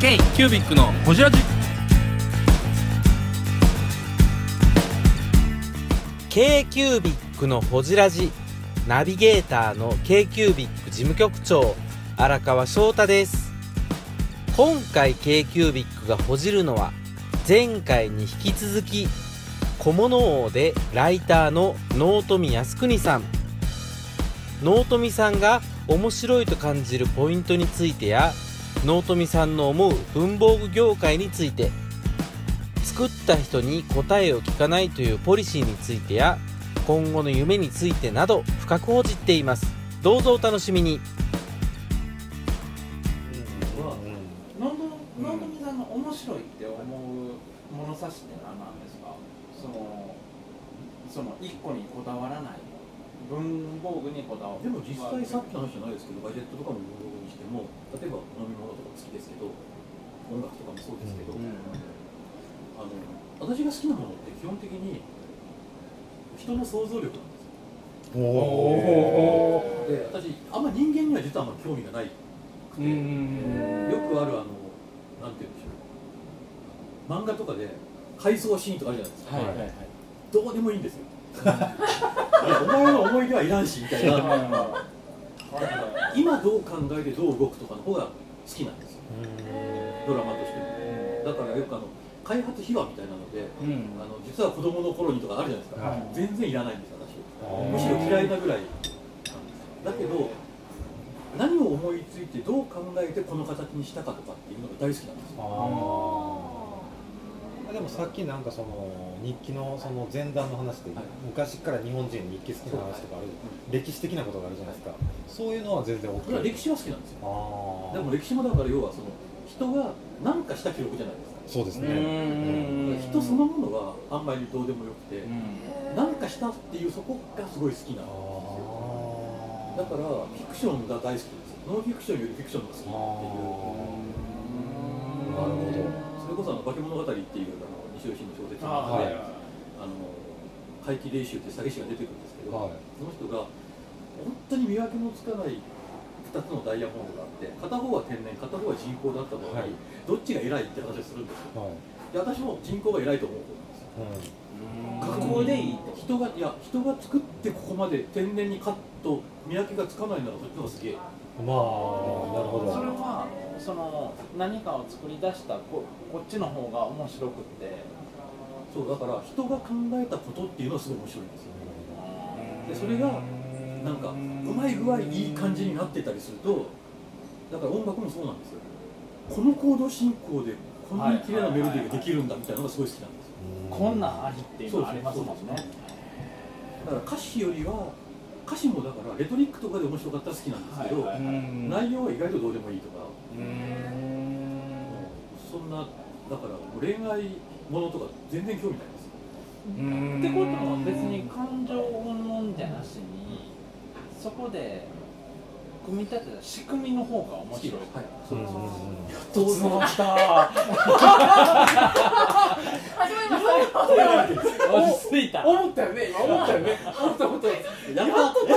K キュービックのホジラジ。k q u b i c のほじラジ。ナビゲーターの k q u b i c 事務局長荒川翔太です。今回 k q u b i c がほじるのは前回に引き続き小物王でライターの納富靖国さん。納富さんが面白いと感じるポイントについてや納富さんの思う文房具業界について。作った人に答えを聞かないというポリシーについてや今後の夢についてなど深く報じっています。どうぞお楽しみに。能富さんの面白いって思う物差しって何なんですか？そのその一個にこだわらない。文房具にこだわる。でも実際さっきの話じゃないですけどガジェットとかもしても例えば飲み物とか好きですけど音楽とかもそうですけど、うん。あの私が好きなものって基本的に人の想像力なんですよ。おで私あんま人間には実はあんま興味がないくて、よくあるあのなんて言うんでしょう。漫画とかで回想シーンとかあるじゃないですか、はいはいはい。どうでもいいんですよ。お前の思い出はいらんしみたいな今どう考えてどう動くとかの方が好きなんですよ。ドラマとしても。だからよくあの開発秘話みたいなのでうん。あの実は子供の頃にとかあるじゃないですか、はい。全然いらないんです私。むしろ嫌いなぐらいなんです。だけど何を思いついてどう考えてこの形にしたかとかっていうのが大好きなんですよでもさっきなんかその日記のその前段の話で、はい。昔から日本人日記好きな話とかある、歴史的なことがあるじゃないですか、そういうのは全然 OK それは歴史は好きなんですよ。でも歴史もだから要はその人が何かした記録じゃないですか。そうですね。ううん。ん人そのものはあんまりどうでもよくてうん。何かしたっていうそこがすごい好きなあのだからフィクションが大好きですノンフィクションよりフィクションが好きっていう。なるほど。それこそあの化け物語っていうあの西尾新の小説のあ中で、はい。あの怪奇霊衆って詐欺師が出てくるんですけど、はい。その人が本当に見分けのつかない2つのダイヤモンドがあって片方は天然片方は人工だった場合、はい。どっちが偉いって話をするんですよ。はい、で私も人工が偉いと思う方なんですよ。架空でいいと。人がいや人が作ってここまで天然にカット見分けがつかないならそっちの方がすげえ。うん、まあなるほど。それはその何かを作り出したここっちの方が面白くって。そうだから人が考えたことっていうのはすごい面白いんですよでそれがなんかうまい具合いい感じになってたりするとだから音楽もそうなんですよ。このコード進行でこんなに綺麗なメロディーができるんだみたいなのがすごい好きなんですよ。こんなんありっていうのがありますもんね。だから歌詞よりは歌詞もだからレトリックとかで面白かったら好きなんですけど、はいはい内容は意外とどうでもいいとか、うんそんなだから恋愛ものとか全然興味ないですってことは別に感情云々じゃなしにそこで組み立てた仕組みの方が面白い。はい。そうです、どうぞした始まりました落ち着いた思ったよね今思ったよね思ったことやっやっと伝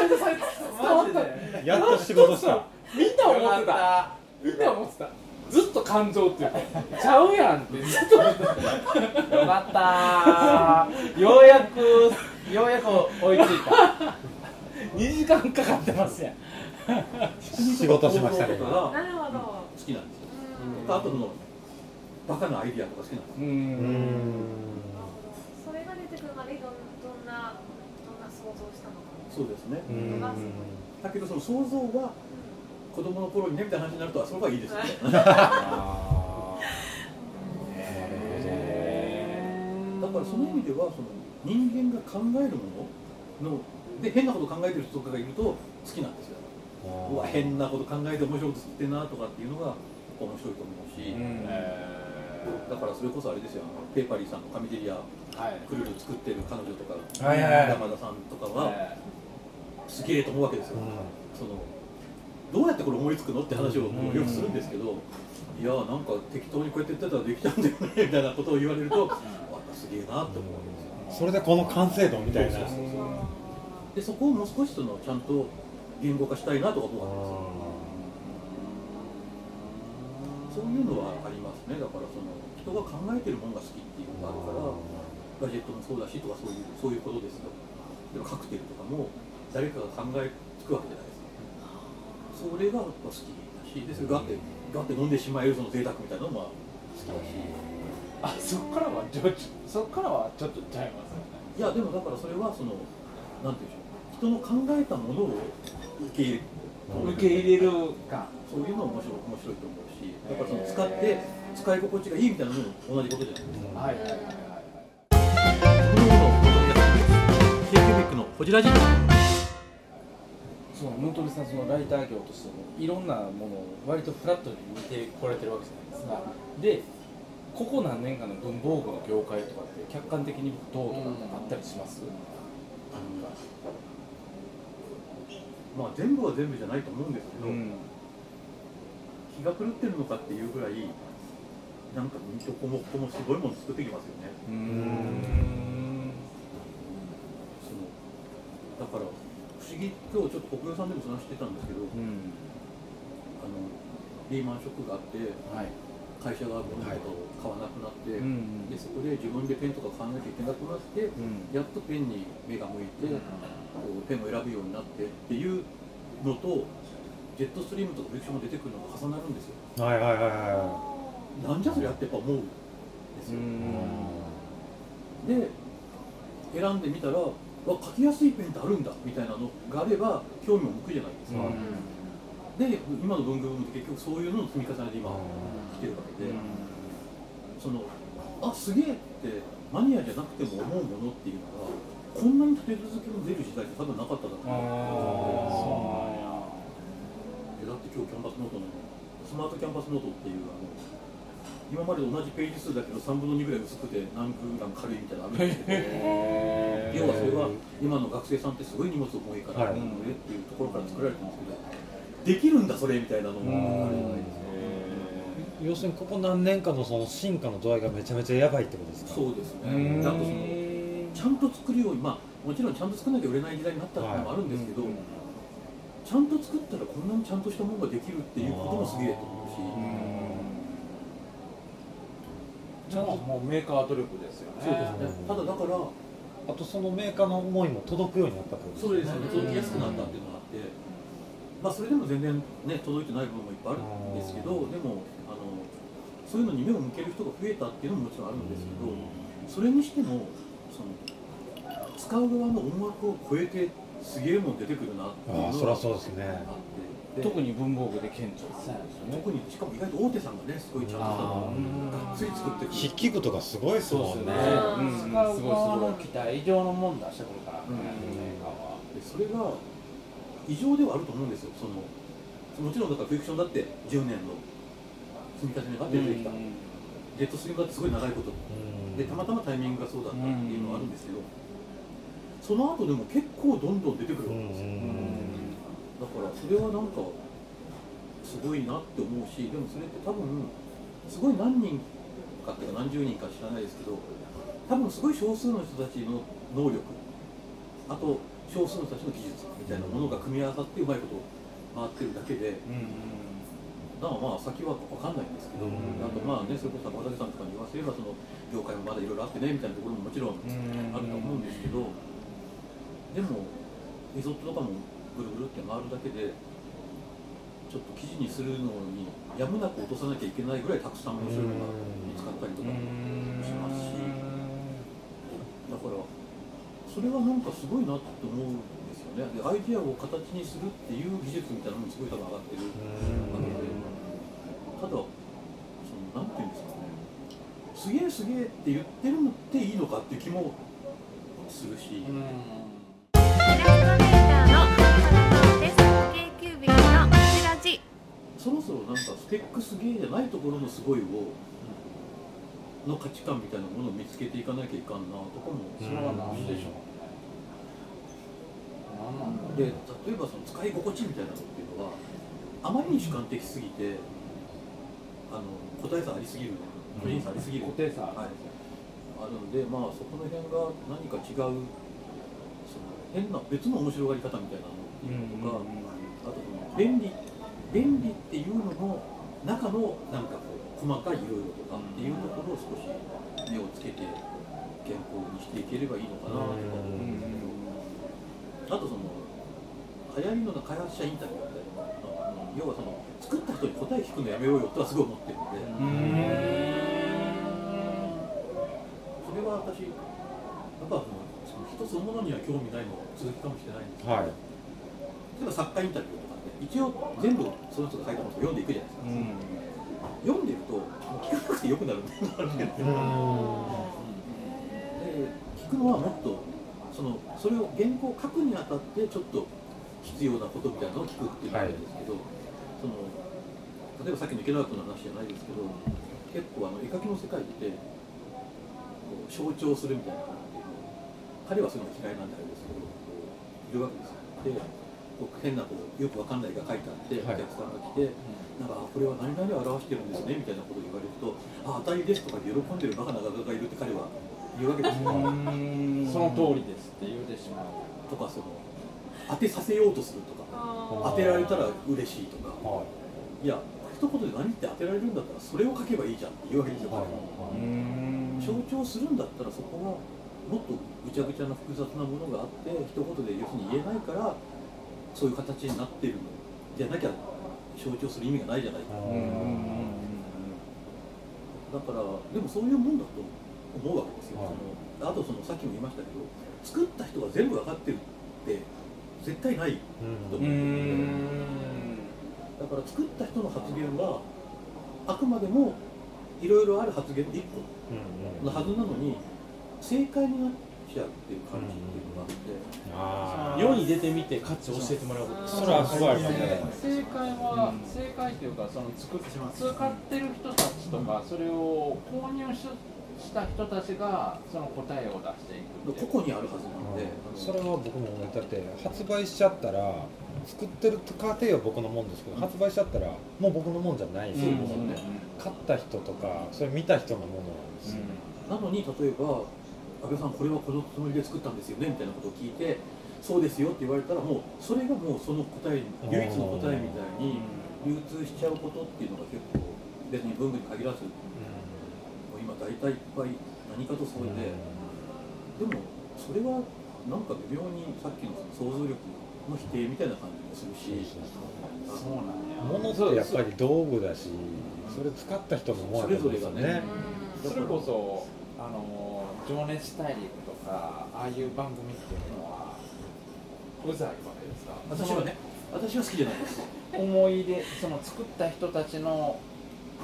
わったやっと仕事したみん。な思ってたみんな思ってた。ずっと感情っていうかちゃうやんって。ずっと思ってたよかったようやくようやく追いついた。2時間かかってますやん。仕事しましたね。とかがなるほど。好きなんですよ。うんあとそのバカなアイディアとか好きなんですうん。それが出てくるまでどんどんなどんな想像したのか。そうですね。うん。だけどその想像は子供の頃にねみたいな話になるとそれはいいですよね。だからその意味ではその人間が考えるものので変なこと考えてる人とかがいると好きなんですよ。うわ変なこと考えて面白いこと作ってんなとかっていうのが面白いと思うし、だからそれこそあれですよペーパリーさんのカミテリアはい。クルル作ってる彼女とか山田さんとかはすげえと思うわけですよ、そのどうやってこれ思いつくのって話をよくするんですけど、いやなんか適当にこうやってやってたらできちゃうんだよねみたいなことを言われると、あすげえなって思う。わけですよそれでこの完成度みたいな。でそこをもう少しそのちゃんと言語化したいなとか思うわけですよ。そういうのはありますね。だからその人が考えてるものが好きっていうのがあるからガジェットもそうだしとかそういうそういうことですよ。でもカクテルとかも誰かが考えつくわけじゃないですかそれがやっぱ好きだしでそれガッてガッて飲んでしまえるその贅沢みたいなのも好きだしあそっからはそっからはちょっとちゃいますよね。いやでもだからそれはそのなんていうんでしょう。人の考えたものを受け入れる。受け入れるか。そういうのも面白い面白いと思うしだからその使って使い心地がいいみたいなのも同じことじゃないですか。はいはいはいはい。このものをお届けする k キュービックのこじらじそのムートリさんそのライター業としてもいろんなものを割とフラットに見てこれてるわけじゃないですか。でここ何年かの文房具の業界とかって客観的にどうとかあったりします、まあ全部は全部じゃないと思うんですけど、うん。気が狂ってるのかっていうぐらいなんかどこもここもすごいもの作ってきますよね。うーん。そのだから不思議今日ちょっと国領さんでも話してたんですけどうん。あのリーマンショックがあってはい。会社が物とかを買わなくなって、うんでそこで自分でペンとか買わなきゃいけなくなって、うん。やっとペンに目が向いて、こうペンを選ぶようになってっていうのとジェットストリームとかフィクションが出てくるのが重なるんですよ。はいはいはいはなんじゃそりゃってやっぱ思うんですよ、で選んでみたらわ書きやすいペンってあるんだみたいなのがあれば興味も向くじゃないですか、で今の文具ブームって結局そういうのの積み重ねで今来てるわけで、そのあすげえってマニアじゃなくても思うものっていうのがこんなに立て続けに出る時代って多分なかっただろうな。ああえだって今日キャンバスノートのスマートキャンバスノートっていうあの今までと同じページ数だけど3分の2ぐらい薄くて何グラム軽いみたいなのあるんですけど要はそれは今の学生さんってすごい荷物重いから、はい重いっていうところから作られてるんですけどできるんだそれみたいなのもあるじゃないですかい要するにここ何年かのその進化の度合いがめちゃめちゃやばいってことですか？そうですうねんあとそのちゃんと作るようにまあもちろんちゃんと作らなきゃ売れない時代になったっていうのもあるんですけど、ちゃんと作ったらこんなにちゃんとしたものができるっていうこともすげえと思うし、じゃあもうメーカー努力ですよね。そうですね。ただだからあとそのメーカーの思いも届くようになったってことそうですね。届きやすくなったっていうのがあってまあそれでも全然ね届いてない部分もいっぱいあるんですけどでもあのそういうのに目を向ける人が増えたっていうのももちろんあるんですけどそれにしてもその使う側の音楽を超えてすげえもん出てくるなっていうああそりゃのがそうですね。あって。で特に文房具で顕著ですね。特にしかも意外と大手さんがねすごいちゃんとがっつり作って。筆記具とかすごいですもん。ねうん。使う側の期待以上のもん。出してくるからね、それが異常ではあると思うん。ですよそのもちろん。だからフィクションだって10年の積み重ねが出てきた、ジェットストリームだってすごい長いことうん。でたまたまタイミングがそうだったっていうのはあるん。ですけど、その後でも結構どん。どん。出てくるうん。わけですよ、だからそれはなんかすごいなって思うしでもそれって多分すごい何人かっていうか何十人か知らないですけど多分すごい少数の人たちの能力あと少数の人たちの技術みたいなものが組み合わさってうまいこと回ってるだけでだからまあ先は分かんないんですけど、うんあとまあねそれこそ山崎さんとかに言わせればその業界もまだいろいろあってねみたいなところももちろんあると思うんですけど、でもリゾットとかもぐるぐるって回るだけでちょっと記事にするのにやむなく落とさなきゃいけないぐらいたくさん面白いのが見つかったりとかしますし。だからそれはなんかすごいなって思うんですよね。でアイディアを形にするっていう技術みたいなのもすごい多分上がってるわけで。ただそのなんていうんですかね。すげえすげえって言ってるのっていいのかっていう気もするし、げえじゃないところのすごいをの価値観みたいなものを見つけていかなきゃいかん。なとかもそれは何でしょう何なん。で例えばその使い心地みたいなのっていうのはあまりに主観的すぎてあの個体差ありすぎる個人差ありすぎる、固定差はい、あるのでまあそこの辺が何か違うその変な別の面白がり方みたいなのっていうのとか、あとその便利便利っていうのも中のなんかこう細かいいろいろとかっていうところを少し目をつけて原稿にしていければいいのかなとか思うんですけどあとその流行りの開発者インタビューで要はその作った人に答え聞くのやめようよとはすごい思ってるので、それは私やっぱそのその人そのものには興味ないのが続きかもしれないんですけど、はい。例えば作家インタビューとか一応全部その人が書いたものを読んでいくじゃないですか、読んでると聞かなくてよくなるっていうのがあるんですよ、で聞くのはもっとそのそれを原稿を書くにあたってちょっと必要なことみたいなのを聞くっていうのがあるんですけど、その例えばさっきの池田君の話じゃないですけど結構あの絵描きの世界ってこう象徴するみたいな感じで彼はそういうのが嫌いなんであれですけどこういるわけですよ。でこう変なこうよくわかんないが書いてあって、はい。お客さんが来てなんかあこれは何々を表してるんですねみたいなことを言われるとあ当たりですとか喜んでるバカな画家がいるって彼は言うわけですよ、その通りですって言うてしまう。とかその当てさせようとするとか。当てられたら嬉しいとか。はい。や一言で何って当てられるんだったらそれを書けばいいじゃんって言うわけですよ、は。い。象徴するんだったらそこはもっとぐちゃぐちゃな複雑なものがあって一言で要するに言えないからそういう形になってるのじゃなきゃ象徴する意味がないじゃないか、だからでもそういうもんだと思うわけですよ、はい。そのあとそのさっきも言いましたけど作った人が全部分かってるって絶対ないと思う。ん。ですよだから作った人の発言はあくまでもいろいろある発言の一個のはずなのに正解になっちゃうっていう感じっていうのがあって、あ世に出てみて価値を教えてもらうこと。それはすごいありますね。正解は、正解というかその作っ使ってる人たちとか、それを購入しした人たちがその答えを出していく個々にあるはずなので、それは僕も思いだって発売しちゃったら作ってる過程は僕のもんですけど発売しちゃったらもう僕のもんじゃないし、うん。ものね買った人とかそれ見た人のものなんですよ、なのに例えば「安倍さんこれはこのつもりで作ったんですよね」みたいなことを聞いて「そうですよ」って言われたらもうそれがもうその答えうん唯一の答えみたいに流通しちゃうことっていうのが結構別に文具に限らずもう今大体いっぱい何かとそれで、でもそれはなんか微妙にさっきのその想像力の否定みたいな感じもするしそうなんや。物ってやっぱり道具だしそれ使った人のも思うんですよそれぞれがね。それこそあの情熱大陸とかああいう番組っていうのはうざいわけですか？私はね私は好きじゃないです。思い出その作った人たちの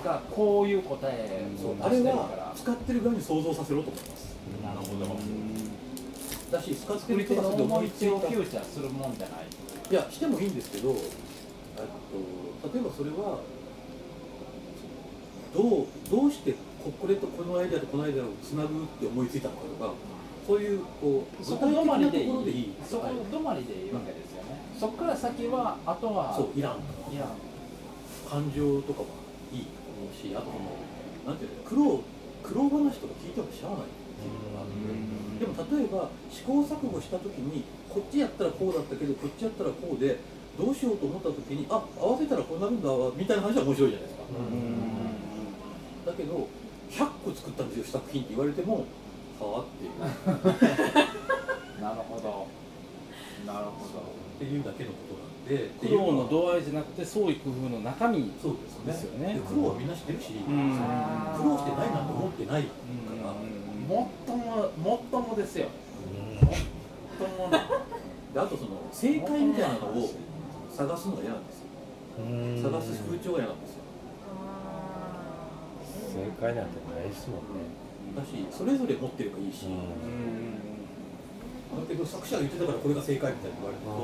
がこういう答えをあれ出してるから。は使ってる側に想像させろと思います。なるほど。だし使ってる人たちで思いつきをフューチャーするもんじゃない。いやしてもいいんですけど、えっと、例えばそれはどうどうしてここれとこのアイデアとこのアイデアをつなぐって思いついたのかとかそういうこうそこ止まりでいい。そこはい止まりでいいわけですよね、そこから先はあとはそういらんいや感情とかはいいと思うしあとそのなんていうの苦労苦労話とか聞いてもしゃあないっていうのがあって。でも例えば試行錯誤した時にこっちやったらこうだったけどこっちやったらこうでどうしようと思った時にあ合わせたらこうなるんだわみたいな話は面白いじゃないですか、だけど100個作ったんですよ試作品って言われてもはあってなるほど。なるほど。っていうだけのことなんで苦労の度合いじゃなくて創意工夫の中身そうですよね。で苦労はみんな知ってるし、うん。苦労してないなんて思ってないかうん。ら、もっとももっともですよ。もっともな。であとその正解みたいなのを探すのが嫌なんですよ。探す風潮が嫌なんですよ正解なんてないですもんね、だしそれぞれ持ってればいいし、だけど作者が言ってたからこれが正解みたいに言われると、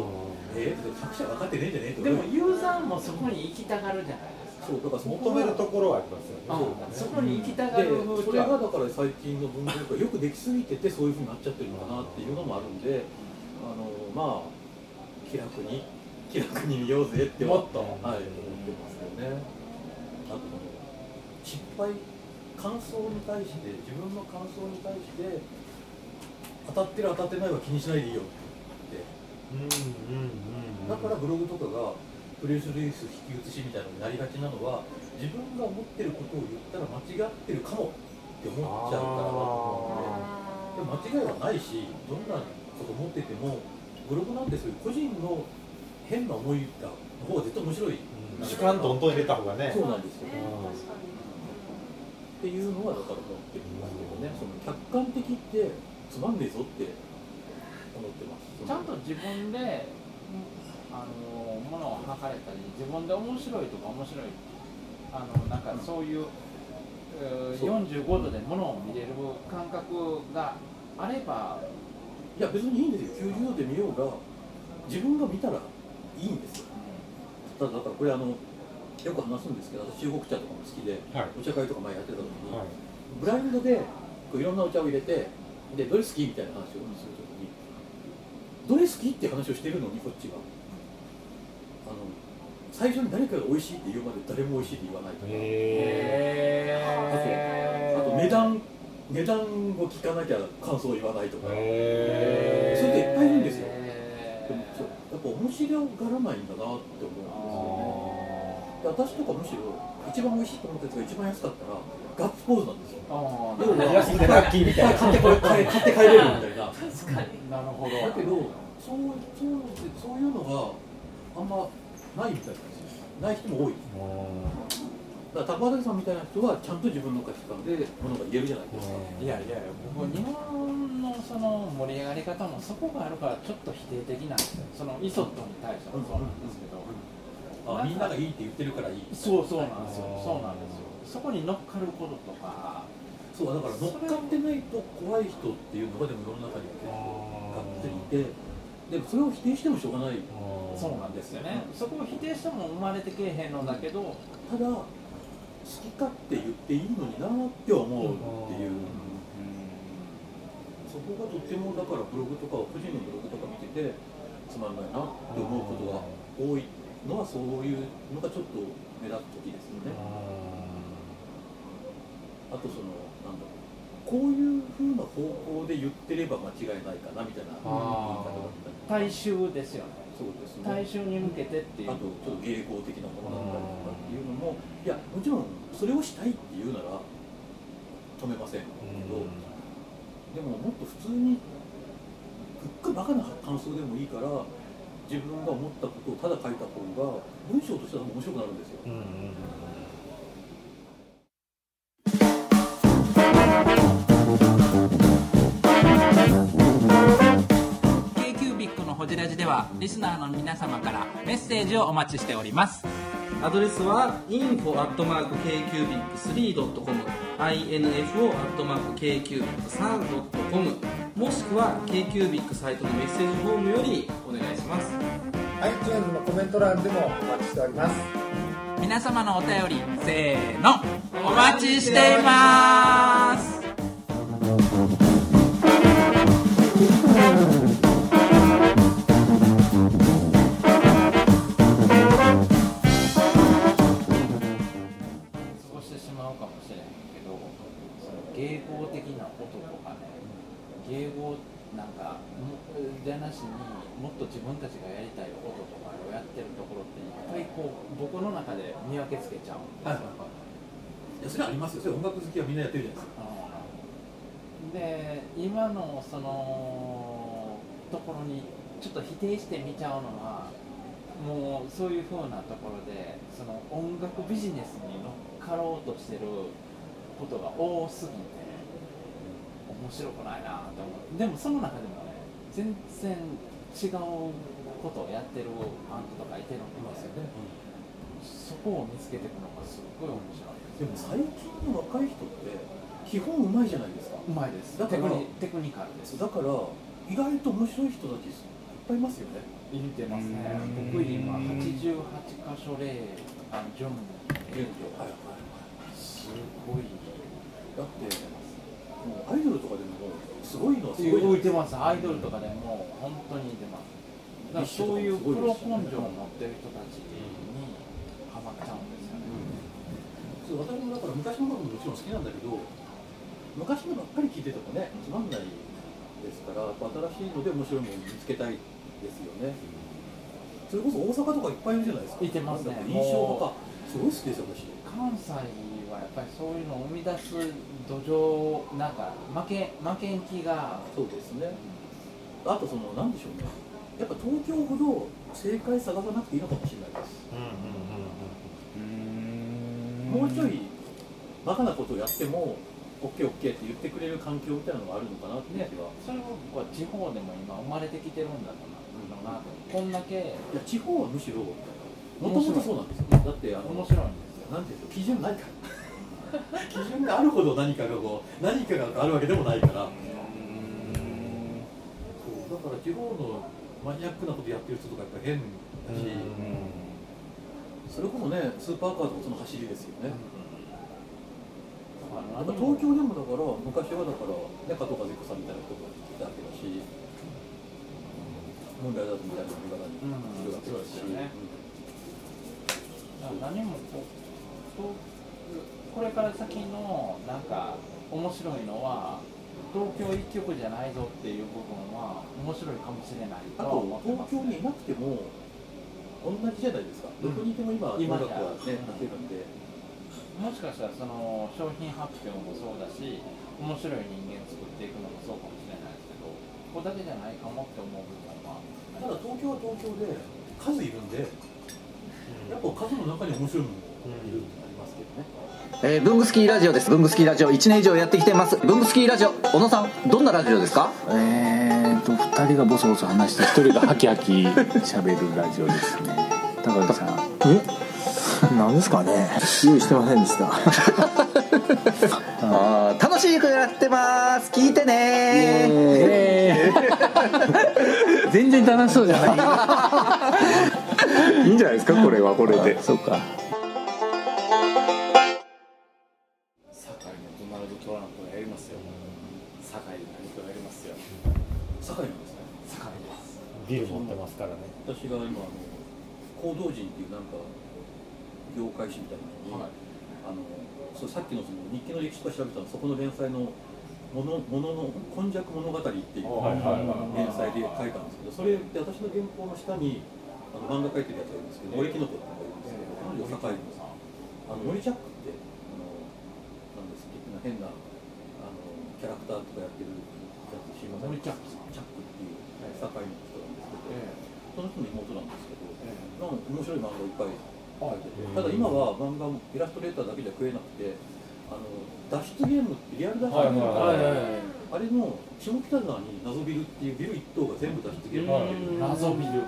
えー、作者分かってねえんじゃねえとでもユーザーもそこに行きたがるじゃないですか。そうだから求めるところはありますよね、そこに行きたがでる風それが潮だから最近の文学がよくできすぎててそういうふうになっちゃってるのかなっていうのもあるんであのまあ気楽に気楽に見ようぜってはもっと。はい、思ってますよね。あと失敗感想に対して自分の感想に対して当たってる当たってないは気にしないでいいよってだからブログとかが例プレスリリース引き写しみたいなのになりがちなのは自分が思ってることを言ったら間違ってるかもって思っちゃうからだと思うんで。でも間違いはないしどんなこと思っててもブログなんてそういう個人の変な思いがの方が絶対面白い、主観どんどん入れた方がね。そうなんですよ、ねうん確かにっていうのはだから思ってるんですけどね。その客観的ってつまんねえぞって思ってます。ちゃんと自分であのものを測れたり自分で面白いとか面白いあのなんかそういう、う45度でものを見れる感覚があれば。いや別にいいんですよ。90度で見ようが自分が見たらいいんですよ。ただだからこれあのよく話すんですけど私中国茶とかも好きではい。お茶会とか前やってた時に、はい。ブラインドでこういろんなお茶を入れてでどれ好きみたいな話をするときにどれ好きって話をしてるのにこっちがあの最初に誰かが美味しいって言うまで誰も美味しいって言わないとか、へあと値段値段を聞かなきゃ感想を言わないとか、えそれでいっぱいいるんですよ。えでもそうやっぱ面白がらないんだなって思う。ん私とかむしろ一番美味しいと思ったやつが一番安かったらガッツポーズなんですよ安くてラッキーみたいな買ってこれ買って帰れるみたいな。確かに。なるほど。だけどそうそうそういうのがあんまないみたいなんです。よない人も多い。だから高畑さんみたいな人はちゃんと自分の価値観でものが言えるじゃないですかいやいや僕日本のその盛り上がり方もそこがあるからちょっと否定的なんですよ。そのイソットに対してもそうなんですけど、あみんながいいって言ってるからいい。そうそうなんですよ。そうなんですよ。そこに乗っかることとか。そうだから乗っかってないと怖い人っていうのがでも世の中には結構がっつりいてでもそれを否定してもしょうがない。そうなんですよね。そこを否定しても生まれてけえへんのだけどただ好き勝手言っていいのになって思うっていう、そこがとってもだからブログとか個人のブログとか見ててつまんないなって思うことが多いのはそういうのがちょっと目立つ時ですよね。あとそのなんだろうこういう風な方向で言ってれば間違いないかなみたいな言い方だったり大衆ですよね。そうですね。大衆に向けてっていう。あとちょっと芸巧的なものだったりとかっていうのもいやもちろんそれをしたいっていうなら止めませんけど、でももっと普通にふっかバカな感想でもいいから自分が思ったことをただ書いた方が文章としては面白くなるんですよ。k q b i c のほじラジではリスナーの皆様からメッセージをお待ちしております。アドレスは info.kcubic3.com info.kcubic3.com もしくは KQBIC サイトのメッセージフォームよりお願いします。iTunes のコメント欄でもお待ちしております。皆様のお便りせーのお待ちしていますしにもっと自分たちがやりたい音とかをやってるところっていっぱいこう僕の中で見分けつけちゃうんですよ、はいはいはい。それはありますよ。それ音楽好きはみんなやってるじゃないですか。うんで今のそのところにちょっと否定して見ちゃうのはもうそういうふうなところでその音楽ビジネスに乗っかろうとしてることが多すぎて面白くないなと思う。でもその中でもね全然違うことをやってるバンドとかいてるんですよね。そこを見つけていくのがすっごい面白いでも最近の若い人って基本うまいじゃないですか。うまいです。だからテクニテクニカルです。だから意外と面白い人たちいっぱいいますよね。入れてますね。うん。僕今88箇所例あのジョン現状はいはいすごい。だってもうアイドルとかでもすごいのはすごい浮いてます。アイドルとかでも本当に出ます。だからそういうプロ根性を持ってる人たちにハマっちゃうんですよね。そう私もだから昔のももちろん好きなんだけど昔のばっかり聴いててもねつまんないですから新しいので面白いものを見つけたいですよね。そそれこそ大阪とかいっぱいいるじゃないですか。いてますね。印象とかすごい好きですよ私。関西はやっぱりそういうのを生み出す土壌なんか負け負けん気が。そうですね。あとそのなんでしょうね。やっぱ東京ほど正解探さなくていいのかもしれないです。もうちょいバカなことをやっても OKOK って言ってくれる環境みたいなのがあるのかなって気は、それは僕は地方でも今生まれてきてるんだろうなとこんだけいや地方はむしろもともとそうなんですよ。だってあの面白いんですよ。なんていうの基準ないから基準があるほど何かがこう何かがあるわけでもないから。そうだから地方のマニアックなことやってる人とかやっぱ変だし、それこそねスーパーカーとかその走りですよね、やっぱ東京でもだから昔はだからね加藤和彦さんみたいな人がいたわけだし。問題だとみたいな見方にいるわけだし、うんそうですよね。何もこうとこれから先のなんか面白いのは東京一極じゃないぞっていう部分は面白いかもしれないあとは思とってます東京にいなくても同じじゃないですか、どこにいても今、今音楽はね、ってるんで、もしかしたらその商品発表もそうだし面白い人間作っていくのもそうかもしれないですけどここだけじゃないかもって思う部分はただ東京は東京で数いるんで、やっぱ数の中に面白いものもいる。ってありますけどね。えー、ブングスキーラジオです。ブングスキーラジオ。1年以上やってきてます。ブングスキーラジオ、小野さん、どんなラジオですか？えーと2人がボソボソ話して1人がハキハキ喋るラジオですね。高木さん。え？なんですかね？用意してませんでした。あー楽しくやってます。聞いてね。えー全然楽しそうじゃない。いいんじゃないですか？これはこれで。そうかからね。私が今あの行動人っていうなんか業界誌みたいなのに、はい。あのそうさっきのその日記の歴史とか調べたらそこの連載のものものの今昔物語っていう連載で書いたんですけどそれって私の原稿の下にあの漫画描いてるやつがいるんですけど森木の子っていうのがいるんですけど彼女堺のさあの森チャックってあのなんですっけ変なあのキャラクターとかやってるやつ知りません森チャックチャックっていう堺の人なんですけど、えその人の妹なんですけど、えなんか面白い漫画いっぱい書いて。て、ただ今は漫画もイラストレーターだけじゃ食えなくて、あの脱出ゲームってリアル脱出ゲームはいはいあれの下北沢に謎ビルっていうビル一棟が全部脱出ゲームになってる謎ビル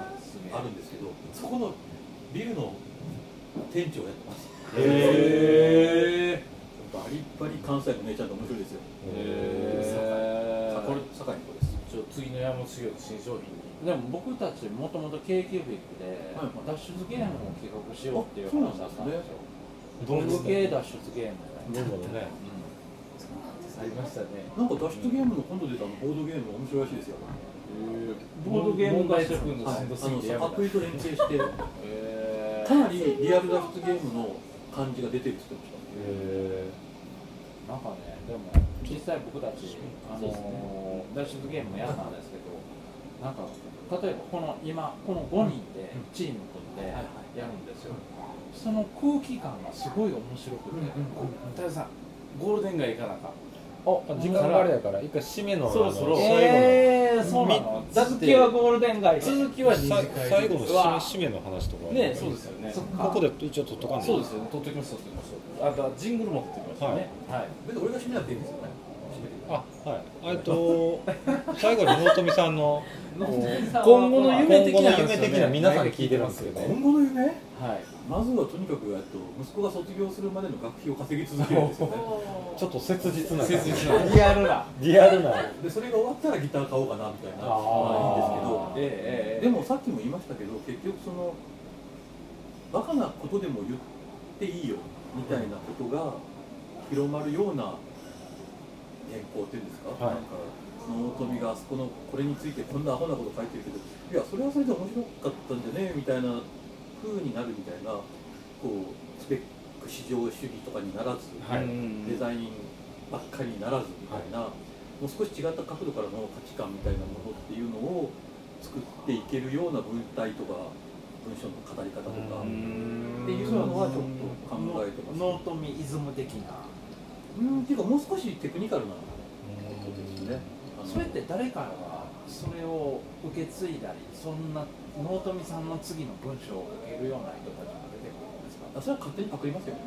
あるんですけど、そこのビルの店長をやってます。へえバリバリ関西の姉ちゃんで面白いですよ。へさこれ堺の子です。ちょ次の山本修行の新商品。にでも僕たちもともと k q ビックではい脱出ゲームを企画しようっていう話だったんですよ。ど文具系脱出ゲームどんどん。ねありましたね。なんか脱出ゲームの今度出たあのボードゲーム面白いらしいですよ。ボードゲームんどすぎてと連携して、へかなりリアル脱出ゲームの感じが出てるって言ってました。えなんかねでも実際僕たちあのー脱出ゲームもやったんですけどなんか例えばこの今この5人でチーム組んでやるんですよ。その空気感がすごい面白くて、太田さんゴールデン街行かなあかん。あ時間があれやから一回締めのそろそろ。あの最後のえー、そうなの？続きはゴールデン街。続きは最後の締め締めの話とか。ねそうですよね。ここで一応取っとかんでそうですよね。取ってきます取ってきますあとはジングル持ってきましたね。はい。別に俺が締めなくていいんですよね。あはい。えっと最後に納富さんの今後の夢的な今後の夢的な皆さんに聞いてるんですけど。今後の夢？はい。まずはとにかくえっと息子が卒業するまでの学費を稼ぎ続けるんですよね。ちょっと切実な切実な。リアルな。リアルな。でそれが終わったらギター買おうかなみたいな。まあいいんですけど。ええええ。でもさっきも言いましたけど結局そのバカなことでも言っていいよみたいなことが広まるような原稿っていうんですか、はい。なんか納富があそこのこれについてこんなアホなこと書いてるけどいやそれはそれで面白かったんじゃねみたいな風になるみたいなこうスペック至上主義とかにならず、はい。デザインばっかりにならずみたい。な、もう少し違った角度からの価値観みたいなものっていうのを作っていけるような文体とかが文章の語り方とかっていうのはちょっと考えてますノートミイズム的なうん。っていうかもう少しテクニカルなことですねそれって誰かがそれを受け継いだりそんなノートミさんの次の文章を受けるような人たちが出てくるんですか？あそれは勝手にパクりますよね。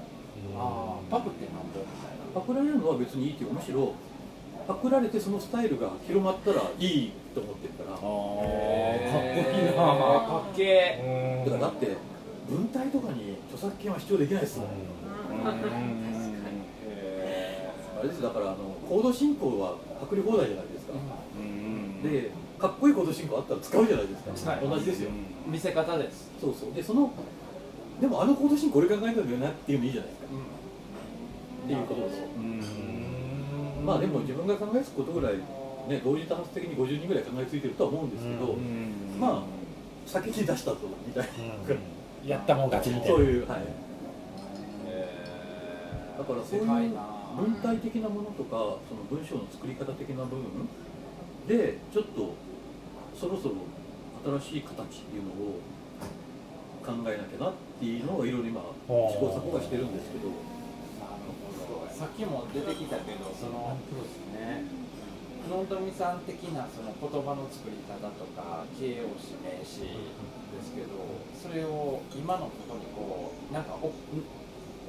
ああパクってなんぼみたいなパクられるのは別にいいっていう。かむしろパクられてそのスタイルが広まったらいいと思ってるから。かっこいいな。かっけだからだって文体とかに著作権は主張できないですもん、あれですだからあのコード進行はパクリ放題じゃないか、でかっこいいコード進行あったら使うじゃないですか、はい。同じですよ。見せ方です。そうそう。でそのでもあのコード進行俺考えたんだよなっていうのいいじゃないですか、っていうことですよ、まあでも自分が考えつくことぐらいね同時多発的に50人ぐらい考えついてるとは思うんですけど、まあ先に出したとみたいな、やったもん勝ちみたいな。そういうはい。だからそういう文体的なものとかその文章の作り方的な部分でちょっとそろそろ新しい形っていうのを考えなきゃなっていうのをいろいろ今試行錯誤はしてるんですけど。さっきも出てきたけどそのノートミさん的なその言葉の作り方とか形容詞名詞ですけどそれを今のここにこうなんかお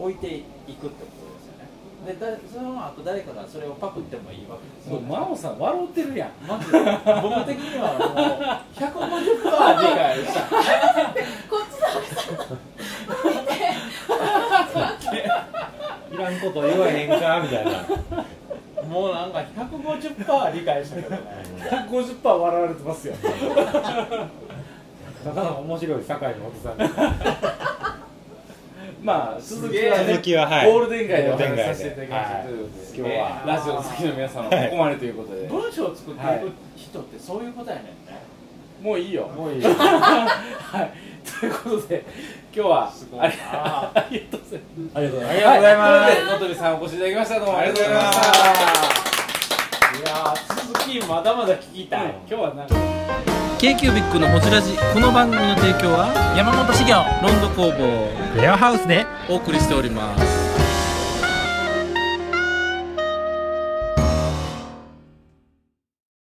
置いていくってことですでだその後誰かがそれをパクってもいいわけですよ。もう真央さん笑ってるやん。マジで僕的にはもう150%理解したこっちだいらんこと言わへんかみたいな。もうなんか150%理解したけどね。150%笑われてますよ。ただの面白い堺のおじさんまあ続きはね続きははい。ゴールデン街でお話しさせていただきましたということで、はい今日はラジオの好きの皆さんはここまでということで、文章を作っていく人ってそういうことやねんね、もういいよ。もういいはい。ということで今日はすごいありな。ありがとうございます。ありがとうございます。ありがとうございますはい。ということで野鳥さんお越しいただきました。どうもありがとうございました。いやー続きまだまだ聞きたい、今日はなんか。k q b i c のホジラジ。この番組の提供は山本資源ロンド工房。レアハウスで。お送りしております